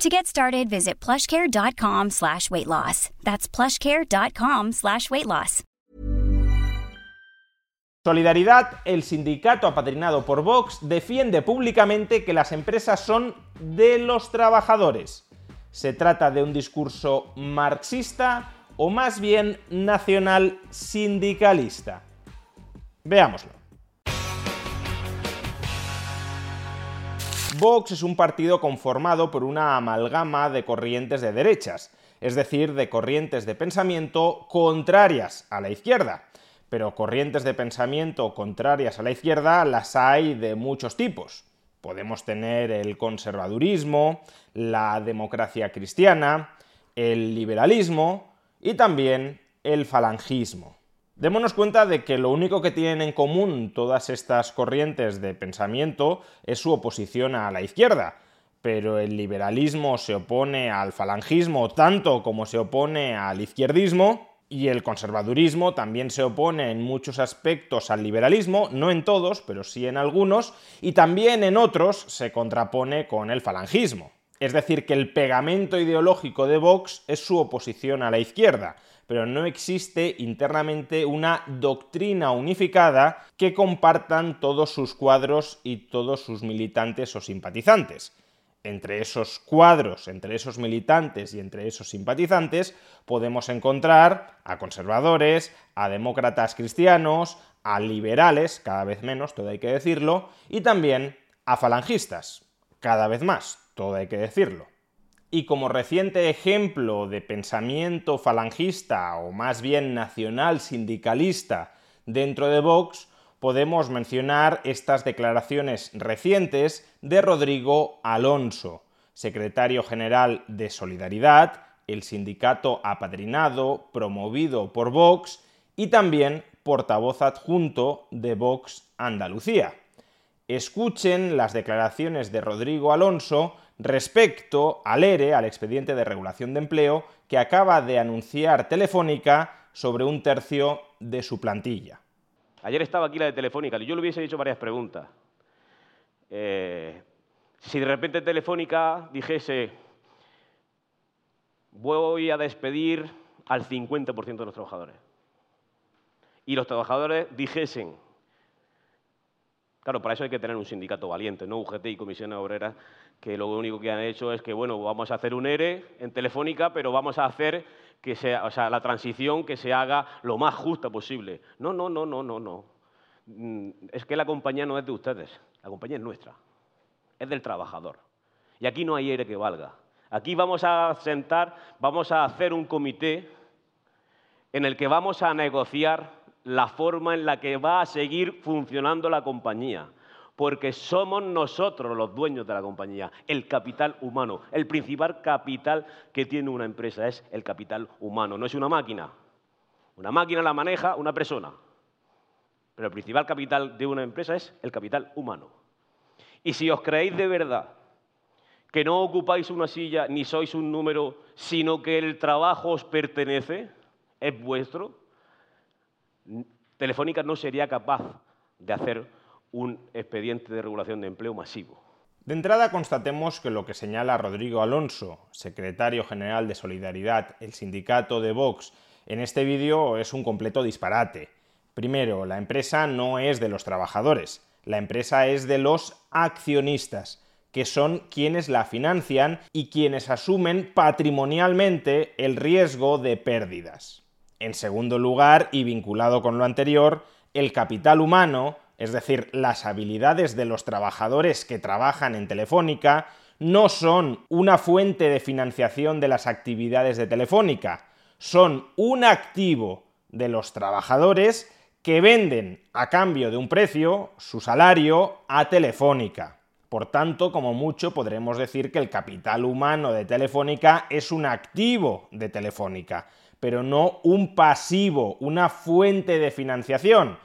To get started, visit plushcare.com slash weight loss. That's plushcare.com slash weight loss. Solidaridad, el sindicato apadrinado por Vox, defiende públicamente que las empresas son de los trabajadores. ¿Se trata de un discurso marxista o más bien nacional sindicalista? Veámoslo. Vox es un partido conformado por una amalgama de corrientes de derechas, es decir, de corrientes de pensamiento contrarias a la izquierda. Pero corrientes de pensamiento contrarias a la izquierda las hay de muchos tipos. Podemos tener el conservadurismo, la democracia cristiana, el liberalismo y también el falangismo. Démonos cuenta de que lo único que tienen en común todas estas corrientes de pensamiento es su oposición a la izquierda, pero el liberalismo se opone al falangismo tanto como se opone al izquierdismo, y el conservadurismo también se opone en muchos aspectos al liberalismo, no en todos, pero sí en algunos, y también en otros se contrapone con el falangismo. Es decir, que el pegamento ideológico de Vox es su oposición a la izquierda, pero no existe internamente una doctrina unificada que compartan todos sus cuadros y todos sus militantes o simpatizantes. Entre esos cuadros, entre esos militantes y entre esos simpatizantes podemos encontrar a conservadores, a demócratas cristianos, a liberales, cada vez menos, todo hay que decirlo, y también a falangistas, cada vez más, todo hay que decirlo. Y como reciente ejemplo de pensamiento falangista o más bien nacional sindicalista dentro de Vox, podemos mencionar estas declaraciones recientes de Rodrigo Alonso, secretario general de Solidaridad, el sindicato apadrinado, promovido por Vox, y también portavoz adjunto de Vox Andalucía. Escuchen las declaraciones de Rodrigo Alonso respecto al ERE, al expediente de regulación de empleo, que acaba de anunciar Telefónica sobre un tercio de su plantilla. Ayer estaba aquí la de Telefónica, y yo le hubiese hecho varias preguntas. Eh, si de repente Telefónica dijese, voy a despedir al 50% de los trabajadores, y los trabajadores dijesen, Claro, para eso hay que tener un sindicato valiente, no UGT y comisiones obreras, que lo único que han hecho es que, bueno, vamos a hacer un ERE en Telefónica, pero vamos a hacer que sea, o sea, la transición que se haga lo más justa posible. No, no, no, no, no, no. Mm, es que la compañía no es de ustedes, la compañía es nuestra, es del trabajador. Y aquí no hay ERE que valga. Aquí vamos a sentar, vamos a hacer un comité en el que vamos a negociar la forma en la que va a seguir funcionando la compañía, porque somos nosotros los dueños de la compañía, el capital humano. El principal capital que tiene una empresa es el capital humano, no es una máquina. Una máquina la maneja una persona, pero el principal capital de una empresa es el capital humano. Y si os creéis de verdad que no ocupáis una silla ni sois un número, sino que el trabajo os pertenece, es vuestro, Telefónica no sería capaz de hacer un expediente de regulación de empleo masivo. De entrada constatemos que lo que señala Rodrigo Alonso, secretario general de Solidaridad, el sindicato de Vox, en este vídeo es un completo disparate. Primero, la empresa no es de los trabajadores, la empresa es de los accionistas, que son quienes la financian y quienes asumen patrimonialmente el riesgo de pérdidas. En segundo lugar, y vinculado con lo anterior, el capital humano, es decir, las habilidades de los trabajadores que trabajan en Telefónica, no son una fuente de financiación de las actividades de Telefónica, son un activo de los trabajadores que venden a cambio de un precio su salario a Telefónica. Por tanto, como mucho podremos decir que el capital humano de Telefónica es un activo de Telefónica, pero no un pasivo, una fuente de financiación.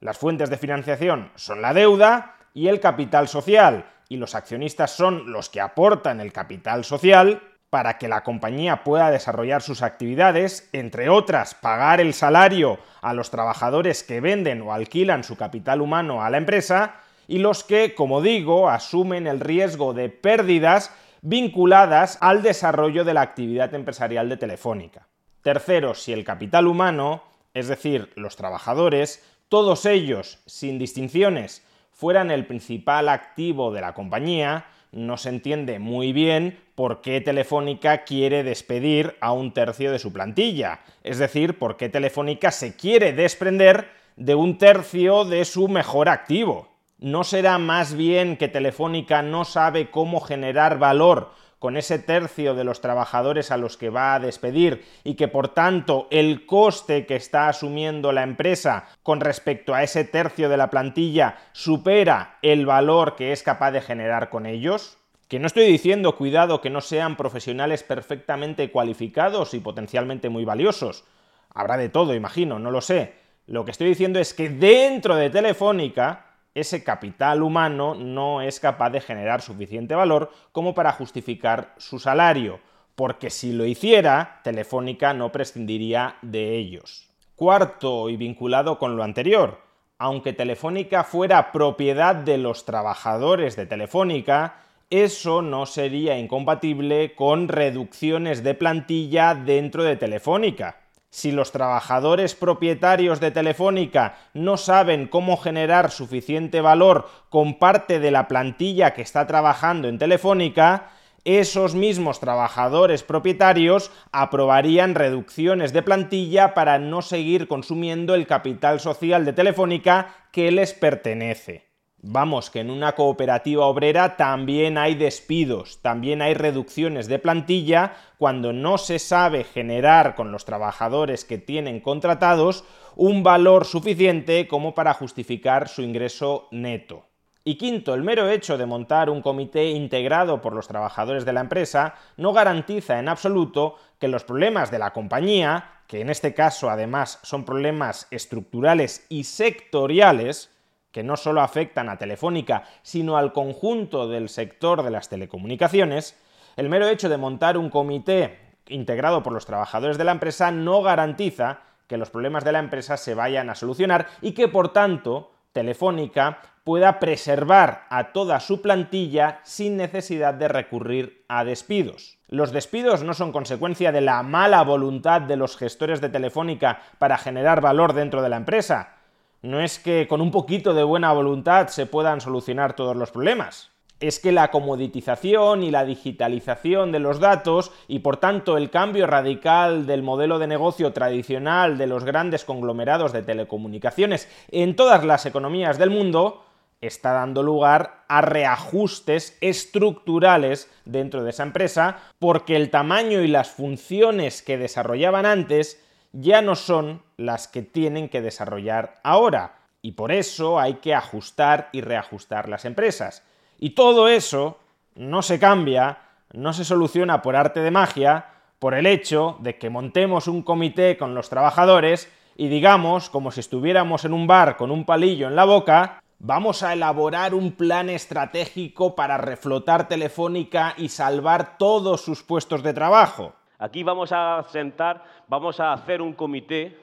Las fuentes de financiación son la deuda y el capital social, y los accionistas son los que aportan el capital social para que la compañía pueda desarrollar sus actividades, entre otras, pagar el salario a los trabajadores que venden o alquilan su capital humano a la empresa, y los que, como digo, asumen el riesgo de pérdidas vinculadas al desarrollo de la actividad empresarial de Telefónica. Tercero, si el capital humano, es decir, los trabajadores, todos ellos, sin distinciones, fueran el principal activo de la compañía, no se entiende muy bien por qué Telefónica quiere despedir a un tercio de su plantilla. Es decir, por qué Telefónica se quiere desprender de un tercio de su mejor activo. ¿No será más bien que Telefónica no sabe cómo generar valor con ese tercio de los trabajadores a los que va a despedir y que por tanto el coste que está asumiendo la empresa con respecto a ese tercio de la plantilla supera el valor que es capaz de generar con ellos? Que no estoy diciendo, cuidado, que no sean profesionales perfectamente cualificados y potencialmente muy valiosos. Habrá de todo, imagino, no lo sé. Lo que estoy diciendo es que dentro de Telefónica ese capital humano no es capaz de generar suficiente valor como para justificar su salario, porque si lo hiciera, Telefónica no prescindiría de ellos. Cuarto, y vinculado con lo anterior, aunque Telefónica fuera propiedad de los trabajadores de Telefónica, eso no sería incompatible con reducciones de plantilla dentro de Telefónica. Si los trabajadores propietarios de Telefónica no saben cómo generar suficiente valor con parte de la plantilla que está trabajando en Telefónica, esos mismos trabajadores propietarios aprobarían reducciones de plantilla para no seguir consumiendo el capital social de Telefónica que les pertenece. Vamos, que en una cooperativa obrera también hay despidos, también hay reducciones de plantilla cuando no se sabe generar con los trabajadores que tienen contratados un valor suficiente como para justificar su ingreso neto. Y quinto, el mero hecho de montar un comité integrado por los trabajadores de la empresa no garantiza en absoluto que los problemas de la compañía, que en este caso además son problemas estructurales y sectoriales, que no solo afectan a Telefónica, sino al conjunto del sector de las telecomunicaciones, el mero hecho de montar un comité integrado por los trabajadores de la empresa no garantiza que los problemas de la empresa se vayan a solucionar y que, por tanto, Telefónica pueda preservar a toda su plantilla sin necesidad de recurrir a despidos. Los despidos no son consecuencia de la mala voluntad de los gestores de Telefónica para generar valor dentro de la empresa, no es que con un poquito de buena voluntad se puedan solucionar todos los problemas. Es que la comoditización y la digitalización de los datos y por tanto el cambio radical del modelo de negocio tradicional de los grandes conglomerados de telecomunicaciones en todas las economías del mundo está dando lugar a reajustes estructurales dentro de esa empresa porque el tamaño y las funciones que desarrollaban antes ya no son las que tienen que desarrollar ahora. Y por eso hay que ajustar y reajustar las empresas. Y todo eso no se cambia, no se soluciona por arte de magia, por el hecho de que montemos un comité con los trabajadores y digamos, como si estuviéramos en un bar con un palillo en la boca, vamos a elaborar un plan estratégico para reflotar Telefónica y salvar todos sus puestos de trabajo. Aquí vamos a sentar, vamos a hacer un comité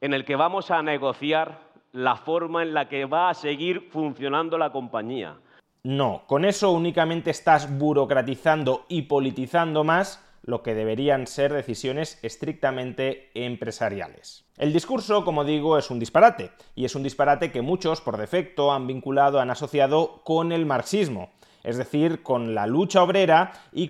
en el que vamos a negociar la forma en la que va a seguir funcionando la compañía. No, con eso únicamente estás burocratizando y politizando más lo que deberían ser decisiones estrictamente empresariales. El discurso, como digo, es un disparate, y es un disparate que muchos, por defecto, han vinculado, han asociado con el marxismo, es decir, con la lucha obrera y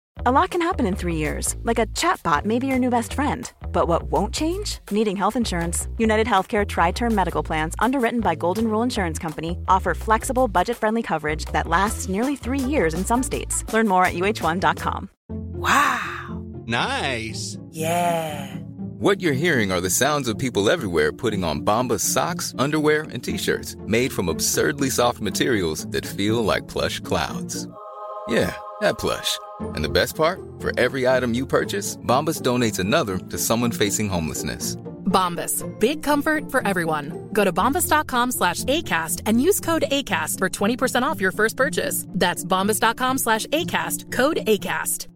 A lot can happen in three years, like a chatbot may be your new best friend. But what won't change? Needing health insurance. United Healthcare Tri Term Medical Plans, underwritten by Golden Rule Insurance Company, offer flexible, budget friendly coverage that lasts nearly three years in some states. Learn more at uh1.com. Wow! Nice! Yeah! What you're hearing are the sounds of people everywhere putting on Bombas socks, underwear, and t shirts made from absurdly soft materials that feel like plush clouds. Yeah, that plush. And the best part, for every item you purchase, Bombas donates another to someone facing homelessness. Bombas, big comfort for everyone. Go to bombas.com slash ACAST and use code ACAST for 20% off your first purchase. That's bombas.com slash ACAST, code ACAST.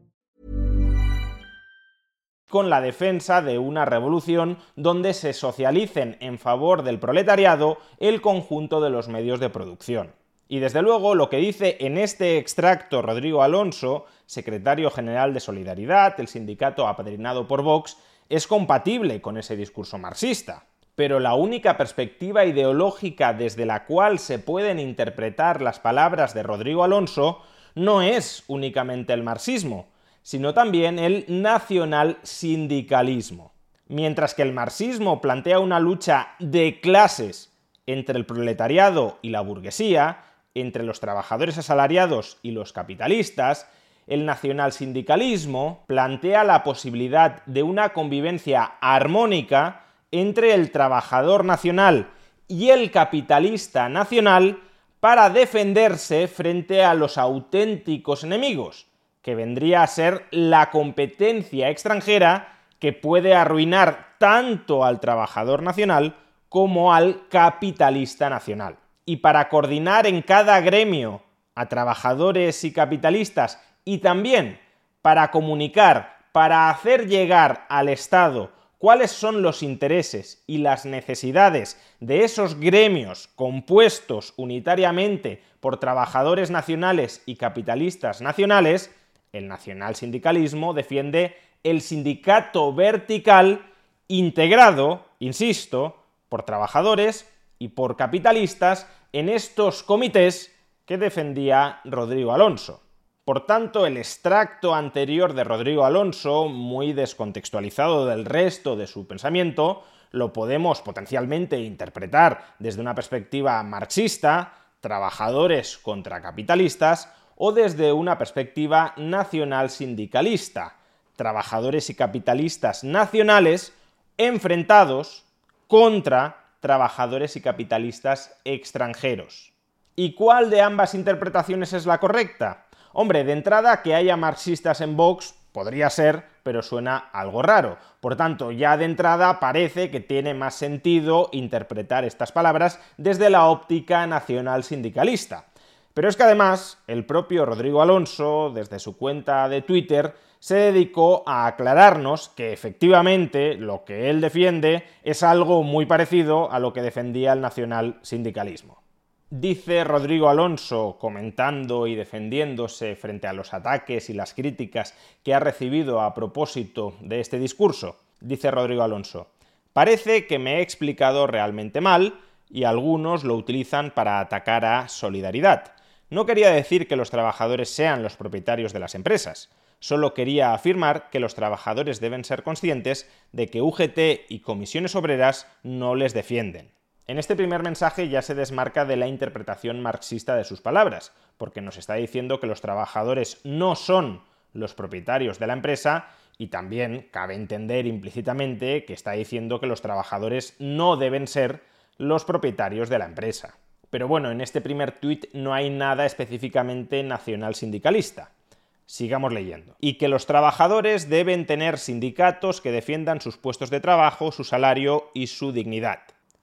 Con la defensa de una revolución donde se socialicen en favor del proletariado el conjunto de los medios de producción. Y desde luego lo que dice en este extracto Rodrigo Alonso, secretario general de Solidaridad, el sindicato apadrinado por Vox, es compatible con ese discurso marxista. Pero la única perspectiva ideológica desde la cual se pueden interpretar las palabras de Rodrigo Alonso no es únicamente el marxismo, sino también el nacional sindicalismo. Mientras que el marxismo plantea una lucha de clases entre el proletariado y la burguesía, entre los trabajadores asalariados y los capitalistas, el nacionalsindicalismo plantea la posibilidad de una convivencia armónica entre el trabajador nacional y el capitalista nacional para defenderse frente a los auténticos enemigos, que vendría a ser la competencia extranjera que puede arruinar tanto al trabajador nacional como al capitalista nacional y para coordinar en cada gremio a trabajadores y capitalistas y también para comunicar, para hacer llegar al Estado cuáles son los intereses y las necesidades de esos gremios compuestos unitariamente por trabajadores nacionales y capitalistas nacionales, el nacional sindicalismo defiende el sindicato vertical integrado, insisto, por trabajadores y por capitalistas en estos comités que defendía Rodrigo Alonso. Por tanto, el extracto anterior de Rodrigo Alonso, muy descontextualizado del resto de su pensamiento, lo podemos potencialmente interpretar desde una perspectiva marxista, trabajadores contra capitalistas, o desde una perspectiva nacional sindicalista, trabajadores y capitalistas nacionales enfrentados contra trabajadores y capitalistas extranjeros. ¿Y cuál de ambas interpretaciones es la correcta? Hombre, de entrada que haya marxistas en Vox podría ser, pero suena algo raro. Por tanto, ya de entrada parece que tiene más sentido interpretar estas palabras desde la óptica nacional sindicalista. Pero es que además, el propio Rodrigo Alonso, desde su cuenta de Twitter, se dedicó a aclararnos que efectivamente lo que él defiende es algo muy parecido a lo que defendía el nacional sindicalismo. Dice Rodrigo Alonso, comentando y defendiéndose frente a los ataques y las críticas que ha recibido a propósito de este discurso, dice Rodrigo Alonso, parece que me he explicado realmente mal y algunos lo utilizan para atacar a solidaridad. No quería decir que los trabajadores sean los propietarios de las empresas, solo quería afirmar que los trabajadores deben ser conscientes de que UGT y comisiones obreras no les defienden. En este primer mensaje ya se desmarca de la interpretación marxista de sus palabras, porque nos está diciendo que los trabajadores no son los propietarios de la empresa y también cabe entender implícitamente que está diciendo que los trabajadores no deben ser los propietarios de la empresa. Pero bueno, en este primer tuit no hay nada específicamente nacional sindicalista. Sigamos leyendo. Y que los trabajadores deben tener sindicatos que defiendan sus puestos de trabajo, su salario y su dignidad.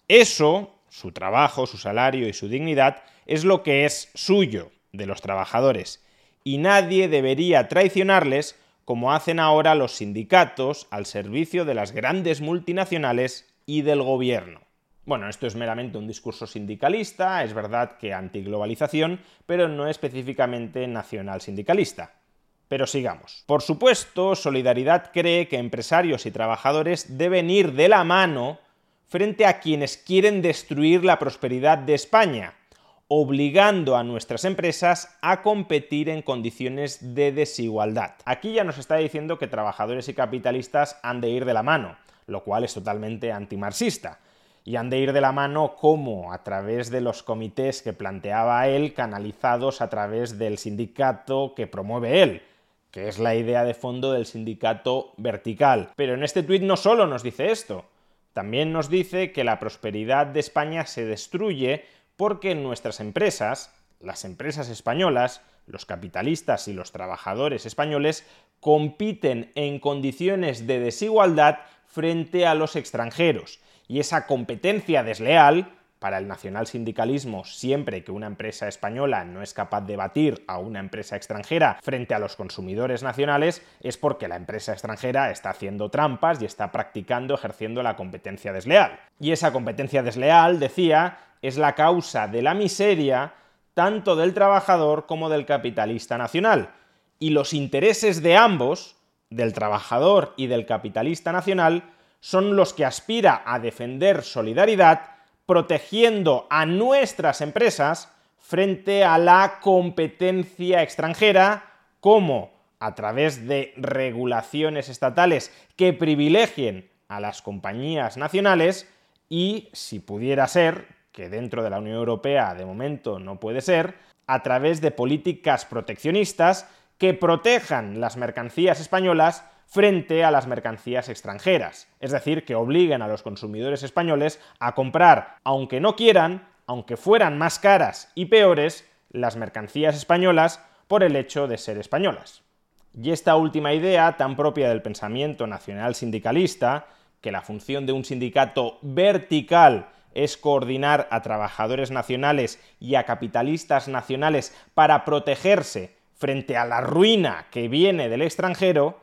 Eso, su trabajo, su salario y su dignidad, es lo que es suyo, de los trabajadores. Y nadie debería traicionarles como hacen ahora los sindicatos al servicio de las grandes multinacionales y del gobierno. Bueno, esto es meramente un discurso sindicalista, es verdad que antiglobalización, pero no específicamente nacional sindicalista. Pero sigamos. Por supuesto, Solidaridad cree que empresarios y trabajadores deben ir de la mano frente a quienes quieren destruir la prosperidad de España, obligando a nuestras empresas a competir en condiciones de desigualdad. Aquí ya nos está diciendo que trabajadores y capitalistas han de ir de la mano, lo cual es totalmente antimarxista. Y han de ir de la mano como a través de los comités que planteaba él, canalizados a través del sindicato que promueve él, que es la idea de fondo del sindicato vertical. Pero en este tuit no solo nos dice esto, también nos dice que la prosperidad de España se destruye porque nuestras empresas, las empresas españolas, los capitalistas y los trabajadores españoles compiten en condiciones de desigualdad frente a los extranjeros. Y esa competencia desleal, para el nacionalsindicalismo, siempre que una empresa española no es capaz de batir a una empresa extranjera frente a los consumidores nacionales, es porque la empresa extranjera está haciendo trampas y está practicando, ejerciendo la competencia desleal. Y esa competencia desleal, decía, es la causa de la miseria tanto del trabajador como del capitalista nacional. Y los intereses de ambos, del trabajador y del capitalista nacional, son los que aspira a defender solidaridad protegiendo a nuestras empresas frente a la competencia extranjera, como a través de regulaciones estatales que privilegien a las compañías nacionales y, si pudiera ser, que dentro de la Unión Europea de momento no puede ser, a través de políticas proteccionistas que protejan las mercancías españolas frente a las mercancías extranjeras, es decir, que obliguen a los consumidores españoles a comprar, aunque no quieran, aunque fueran más caras y peores, las mercancías españolas por el hecho de ser españolas. Y esta última idea, tan propia del pensamiento nacional sindicalista, que la función de un sindicato vertical es coordinar a trabajadores nacionales y a capitalistas nacionales para protegerse frente a la ruina que viene del extranjero,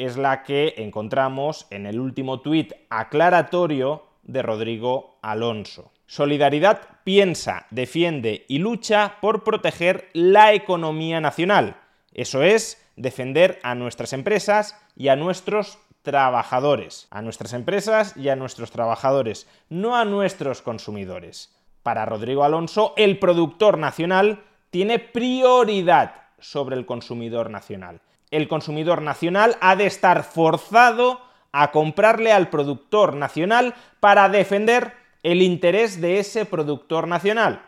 es la que encontramos en el último tuit aclaratorio de Rodrigo Alonso. Solidaridad piensa, defiende y lucha por proteger la economía nacional. Eso es, defender a nuestras empresas y a nuestros trabajadores, a nuestras empresas y a nuestros trabajadores, no a nuestros consumidores. Para Rodrigo Alonso, el productor nacional tiene prioridad sobre el consumidor nacional. El consumidor nacional ha de estar forzado a comprarle al productor nacional para defender el interés de ese productor nacional,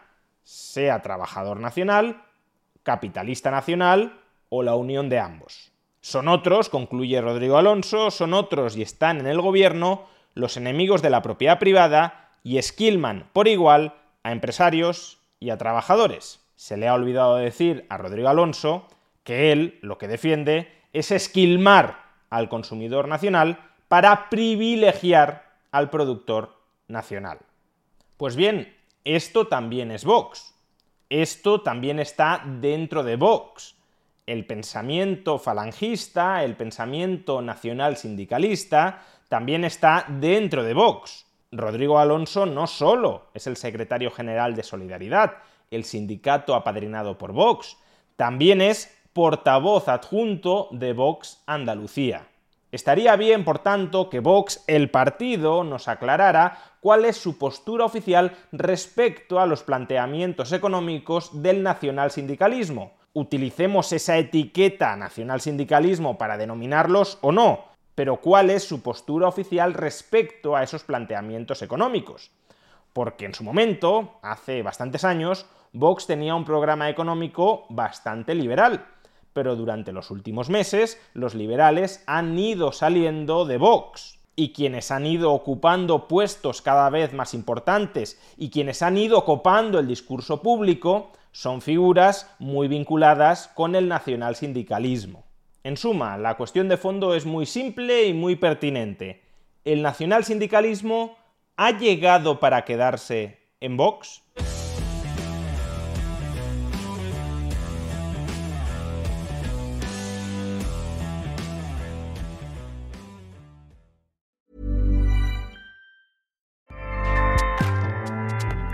sea trabajador nacional, capitalista nacional o la unión de ambos. Son otros, concluye Rodrigo Alonso, son otros y están en el gobierno los enemigos de la propiedad privada y esquilman por igual a empresarios y a trabajadores. Se le ha olvidado decir a Rodrigo Alonso que él lo que defiende es esquilmar al consumidor nacional para privilegiar al productor nacional. Pues bien, esto también es Vox. Esto también está dentro de Vox el pensamiento falangista, el pensamiento nacional sindicalista, también está dentro de Vox. Rodrigo Alonso no solo es el secretario general de Solidaridad, el sindicato apadrinado por Vox, también es portavoz adjunto de Vox Andalucía. Estaría bien, por tanto, que Vox, el partido, nos aclarara cuál es su postura oficial respecto a los planteamientos económicos del nacional sindicalismo utilicemos esa etiqueta nacional sindicalismo para denominarlos o no, pero cuál es su postura oficial respecto a esos planteamientos económicos. Porque en su momento, hace bastantes años, Vox tenía un programa económico bastante liberal, pero durante los últimos meses los liberales han ido saliendo de Vox. Y quienes han ido ocupando puestos cada vez más importantes y quienes han ido copando el discurso público son figuras muy vinculadas con el nacionalsindicalismo. En suma, la cuestión de fondo es muy simple y muy pertinente. ¿El nacionalsindicalismo ha llegado para quedarse en Vox?